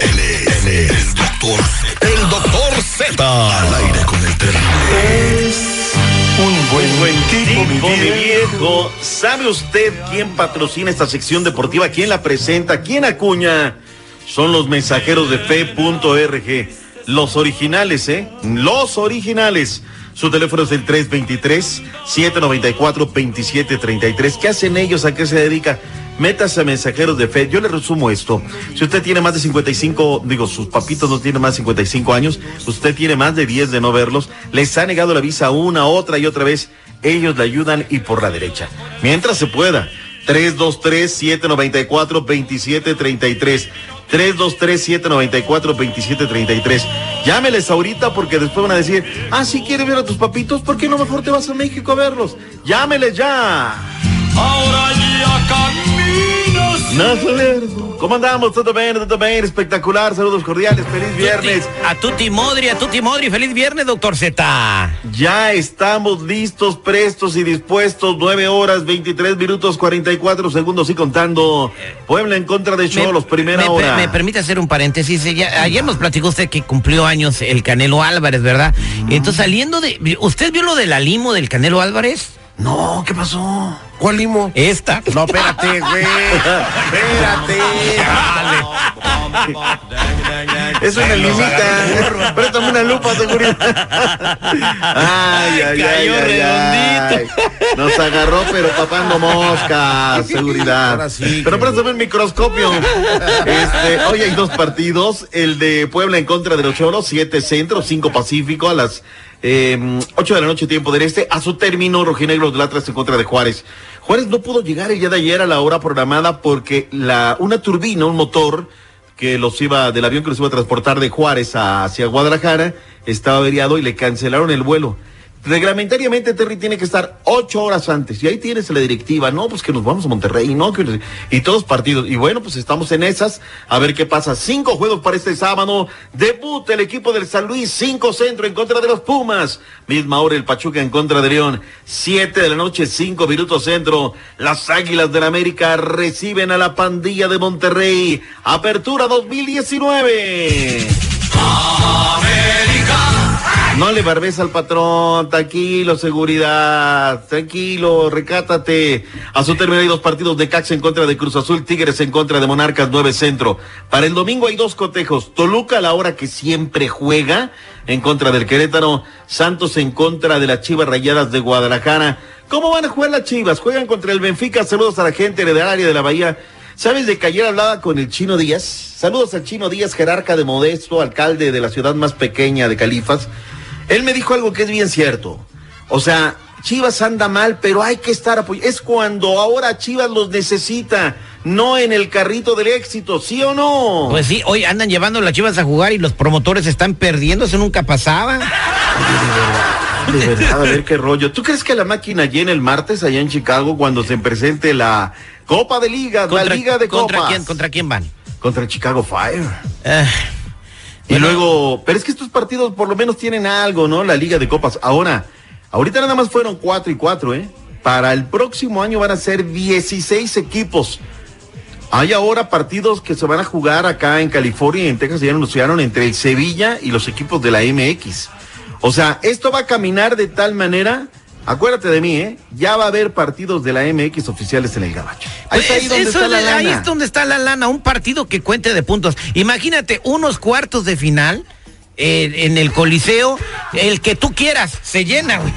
Él es, él es el doctor Z. El doctor Z. Al aire con el terrible. Un buen, buen tipo, mi viejo. ¿Sabe usted quién patrocina esta sección deportiva? ¿Quién la presenta? ¿Quién acuña? Son los mensajeros de fe.org. Los originales, ¿eh? Los originales. Su teléfono es el 323-794-2733. ¿Qué hacen ellos? ¿A qué se dedica? Métase a mensajeros de fe. Yo le resumo esto. Si usted tiene más de 55, digo, sus papitos no tienen más de 55 años, usted tiene más de 10 de no verlos, les ha negado la visa una, otra y otra vez, ellos le ayudan y por la derecha. Mientras se pueda. 323-794-2733. 323-794-2733. Llámeles ahorita porque después van a decir, ah, si quieres ver a tus papitos, ¿por qué no mejor te vas a México a verlos? Llámeles ya. Ahora ya. ¿Cómo andamos? ¿Todo bien? ¿Todo bien? Espectacular. Saludos cordiales. Feliz viernes. A Tuti Modri, a Tuti Modri. Feliz viernes, doctor Z. Ya estamos listos, prestos y dispuestos. 9 horas, 23 minutos, 44 segundos y contando. Puebla en contra de Cholos, primera me, hora. Me, permite hacer un paréntesis. Ya- ayer nos platicó usted que cumplió años el Canelo Álvarez, ¿verdad? Entonces, saliendo de. ¿Usted vio lo de la limo del Canelo Álvarez? No, ¿qué pasó? ¿Cuál limo? Esta. No, espérate, güey. espérate. Eso me limita. Préstame una lupa, seguridad. Ay, ay, ay, Cayó ay, ay. Nos agarró, pero papando moscas, seguridad. Ahora sí, Pero préstame el microscopio. Este, hoy hay dos partidos. El de Puebla en contra de los Choros, siete centro, cinco pacífico a las eh, 8 de la noche, tiempo del este. A su término, Rojinegros del Atlas en contra de Juárez. Juárez no pudo llegar el día de ayer a la hora programada porque la, una turbina, un motor, que los iba, del avión que los iba a transportar de Juárez a- hacia Guadalajara, estaba averiado y le cancelaron el vuelo. Reglamentariamente Terry tiene que estar ocho horas antes. Y ahí tienes la directiva, no, pues que nos vamos a Monterrey, no, que y todos partidos. Y bueno, pues estamos en esas, a ver qué pasa. Cinco juegos para este sábado, debut el equipo del San Luis, cinco centro en contra de los Pumas, misma hora el Pachuca en contra de León, siete de la noche, cinco minutos centro, las Águilas del América reciben a la pandilla de Monterrey, apertura 2019. No le barbes al patrón, tranquilo, seguridad, tranquilo, recátate. A su término hay dos partidos de Cax en contra de Cruz Azul, Tigres en contra de Monarcas 9 Centro. Para el domingo hay dos cotejos. Toluca a la hora que siempre juega en contra del Querétaro, Santos en contra de las Chivas Rayadas de Guadalajara. ¿Cómo van a jugar las Chivas? Juegan contra el Benfica. Saludos a la gente del área de la Bahía. ¿Sabes de que ayer hablaba con el Chino Díaz? Saludos al Chino Díaz, jerarca de Modesto, alcalde de la ciudad más pequeña de Califas. Él me dijo algo que es bien cierto. O sea, Chivas anda mal, pero hay que estar apoyando. Es cuando ahora Chivas los necesita, no en el carrito del éxito, ¿sí o no? Pues sí, hoy andan llevando las chivas a jugar y los promotores están perdiendo, eso nunca pasaba. De verdad, a ver qué rollo. ¿Tú crees que la máquina llena el martes allá en Chicago cuando se presente la Copa de Ligas, la Liga de contra Copas? quién, ¿Contra quién van? Contra el Chicago Fire. Eh, Y luego, pero es que estos partidos por lo menos tienen algo, ¿no? La Liga de Copas. Ahora, ahorita nada más fueron cuatro y cuatro, ¿eh? Para el próximo año van a ser 16 equipos. Hay ahora partidos que se van a jugar acá en California y en Texas, ya anunciaron entre el Sevilla y los equipos de la MX. O sea, esto va a caminar de tal manera, acuérdate de mí, ¿eh? Ya va a haber partidos de la MX oficiales en el Gabacho. Ahí está ahí pues, donde está la es- ahí lana. es donde está la lana, un partido que cuente de puntos. Imagínate unos cuartos de final eh, en el Coliseo, el que tú quieras, se llena, güey.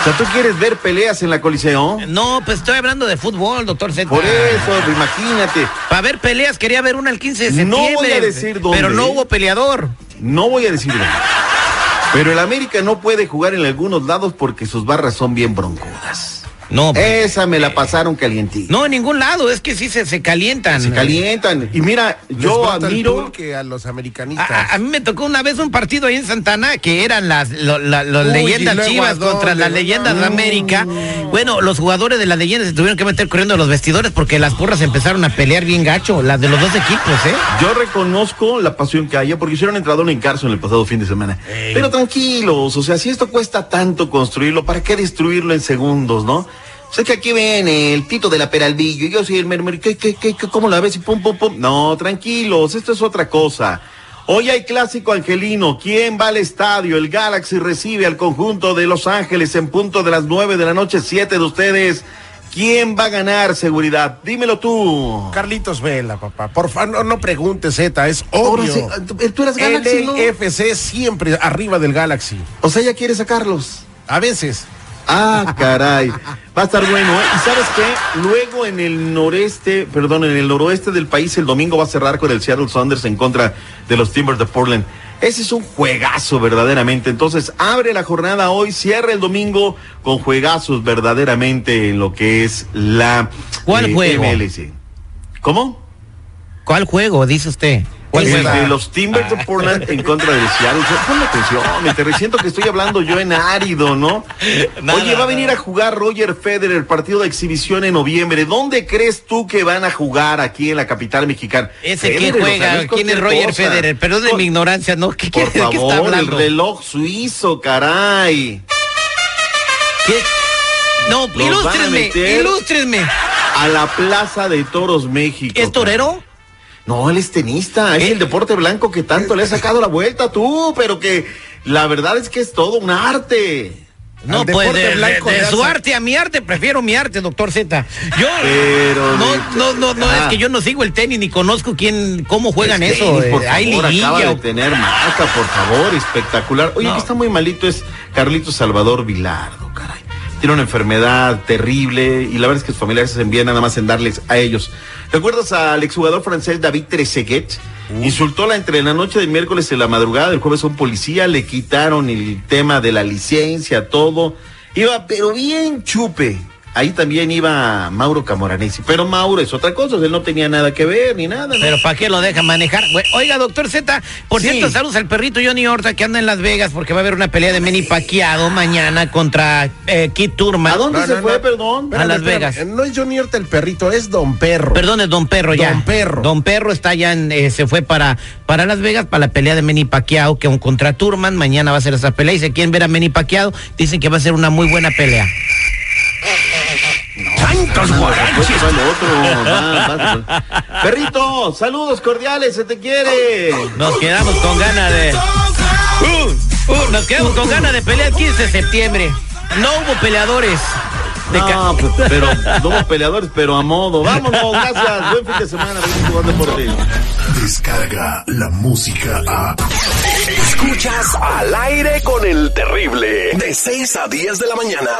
O sea, ¿tú quieres ver peleas en la Coliseo? No, pues estoy hablando de fútbol, doctor Z. Por eso, imagínate. Para ver peleas quería ver una el 15 de No septiembre. voy a decir dónde. Pero no hubo peleador. No voy a decirlo. Pero el América no puede jugar en algunos lados porque sus barras son bien broncudas. No, pues. Esa me la pasaron calientita. No, en ningún lado, es que sí se, se calientan. Se calientan. Y mira, yo admiro. pulque a los americanistas. a- a mí me tocó una vez un partido ahí en Santana que eran las lo- la- las Uy, leyendas ¿y luego chivas dónde? contra las leyendas de no. América. Bueno, los jugadores de las leyendas se tuvieron que meter corriendo a los vestidores porque las porras empezaron a pelear bien gacho, las de los dos equipos, ¿eh? Yo reconozco la pasión que haya porque hicieron entrador en Carson el pasado fin de semana. Pero tranquilos, o sea, si esto cuesta tanto construirlo, ¿para qué destruirlo en segundos, no? Sé que aquí viene el Tito de la Peralvillo y yo soy el mermer, ¿qué, qué, qué, cómo la ves? Y pum, pum, pum. No, tranquilos, esto es otra cosa. Hoy hay clásico angelino. ¿Quién va al estadio? El Galaxy recibe al conjunto de Los Ángeles en punto de las nueve de la noche, siete de ustedes. ¿Quién va a ganar seguridad? Dímelo tú. Carlitos Vela, papá. Por favor, no, no preguntes, Z, es Ahora obvio. sí, tú- eres Galaxy, ¿no? LFC siempre arriba del Galaxy. O sea, ya quiere sacarlos. A veces. Ah, caray. Va a estar bueno, ¿eh? Y sabes qué? Luego en el noreste, perdón, en el noroeste del país, el domingo va a cerrar con el Seattle Saunders en contra de los Timbers de Portland. Ese es un juegazo verdaderamente. Entonces, abre la jornada hoy, cierra el domingo con juegazos verdaderamente en lo que es la ¿Cuál juego? MLS. ¿Cómo? ¿Cuál juego, dice usted? ¿Cuál El juego? de los Timbers de Portland en contra del Seattle. Ponme atención, me te siento que estoy hablando yo en árido, ¿no? Oye, va a venir a jugar Roger Federer el partido de exhibición en noviembre. ¿Dónde crees tú que van a jugar aquí en la capital mexicana? Ese que Federer, o sea, juega, no ¿quién es Roger cosa. Federer? Perdón de mi ignorancia, ¿no? ¿Qué, Por de qué está favor, el hablando? reloj suizo, caray. ¿Qué? No, ilústrenme, ilústrenme. A la Plaza de Toros México. ¿Es torero? No, él es tenista, es ¿Eh? el deporte blanco que tanto le ha sacado la vuelta tú, pero que la verdad es que es todo un arte. No, pues de, blanco de su arte a mi arte, prefiero mi arte, doctor Z. Yo Pero no, no, no, no, Ah. es que yo no sigo el tenis ni conozco quién, cómo juegan eso. tenis, eh, por Hay favor, liguilla. acaba de tener marca, por favor, espectacular. Oye, No. que está muy malito es Carlitos Salvador Vilardo, caray. Tiene una enfermedad terrible y la verdad es que sus familiares se envían nada más en darles a ellos. ¿Recuerdas al exjugador francés David Trezeguet? Insultó la, entre la noche del miércoles y la madrugada del jueves a un policía, le quitaron el tema de la licencia, todo. Iba, pero bien chupe. Ahí también iba Mauro Camoranesi. Pero Mauro es otra cosa, él no tenía nada que ver ni nada. ¿no? Pero ¿para qué lo deja manejar? Oiga, doctor Z, por Sí. cierto, saludos al perrito Johnny Horta que anda en Las Vegas porque va a haber una pelea de Manny Pacquiao mañana contra eh, Kit Turman. ¿A dónde No, se no, fue, no. perdón? A Las Espérame, Vegas. espérame. No es Johnny Horta el perrito, es Don Perro. Perdón, es Don Perro ya. Don Perro. Don Perro está ya en, eh, se fue para, para Las Vegas para la pelea de Manny Pacquiao, que un contra Turman, mañana va a ser esa pelea y si quieren ver a Manny Pacquiao, dicen que va a ser una muy buena pelea. ¡Tantos guaraches! Otro, va, va. Perrito, saludos cordiales, se te quiere. Nos quedamos con ganas de. Uh, uh, nos quedamos con ganas de pelear el 15 de septiembre. No hubo peleadores. No, pues, pero somos peleadores, pero a modo. Vámonos, gracias. Buen fin de semana, venimos jugando por ti. Descarga la música a. Escuchas al aire con el terrible. De 6 a 10 de la mañana.